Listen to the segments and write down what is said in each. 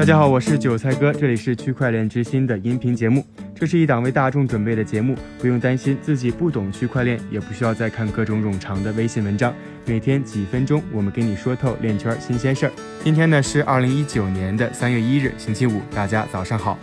大家好，我是韭菜哥，这里是区块链之心的音频节目。这是一档为大众准备的节目，不用担心自己不懂区块链，也不需要再看各种冗长的微信文章。每天几分钟，我们给你说透链圈新鲜事儿。今天呢是二零一九年的三月一日，星期五，大家早上好。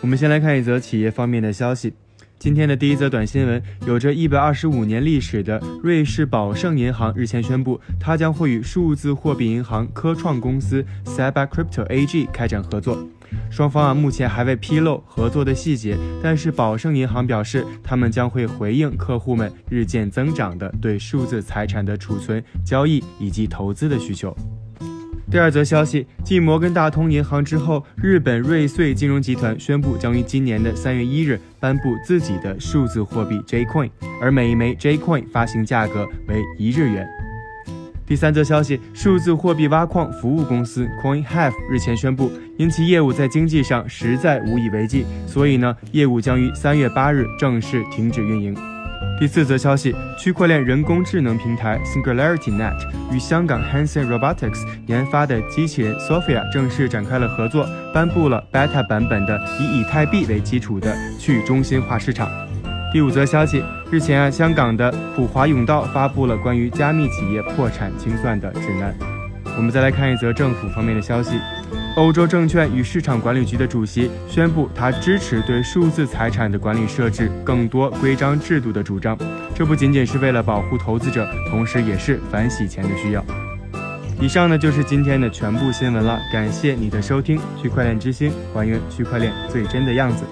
我们先来看一则企业方面的消息。今天的第一则短新闻，有着一百二十五年历史的瑞士宝盛银行日前宣布，它将会与数字货币银行科创公司 Cyber Crypto AG 开展合作。双方啊目前还未披露合作的细节，但是宝盛银行表示，他们将会回应客户们日渐增长的对数字财产的储存、交易以及投资的需求。第二则消息，继摩根大通银行之后，日本瑞穗金融集团宣布将于今年的三月一日颁布自己的数字货币 J Coin，而每一枚 J Coin 发行价格为一日元。第三则消息，数字货币挖矿服务公司 CoinHave 日前宣布，因其业务在经济上实在无以为继，所以呢，业务将于三月八日正式停止运营。第四则消息，区块链人工智能平台 SingularityNet 与香港 Hanson Robotics 研发的机器人 Sophia 正式展开了合作，颁布了 Beta 版本的以以太币为基础的去中心化市场。第五则消息，日前啊，香港的普华永道发布了关于加密企业破产清算的指南。我们再来看一则政府方面的消息。欧洲证券与市场管理局的主席宣布，他支持对数字财产的管理设置更多规章制度的主张。这不仅仅是为了保护投资者，同时也是反洗钱的需要。以上呢就是今天的全部新闻了，感谢你的收听。区块链之星，还原区块链最真的样子。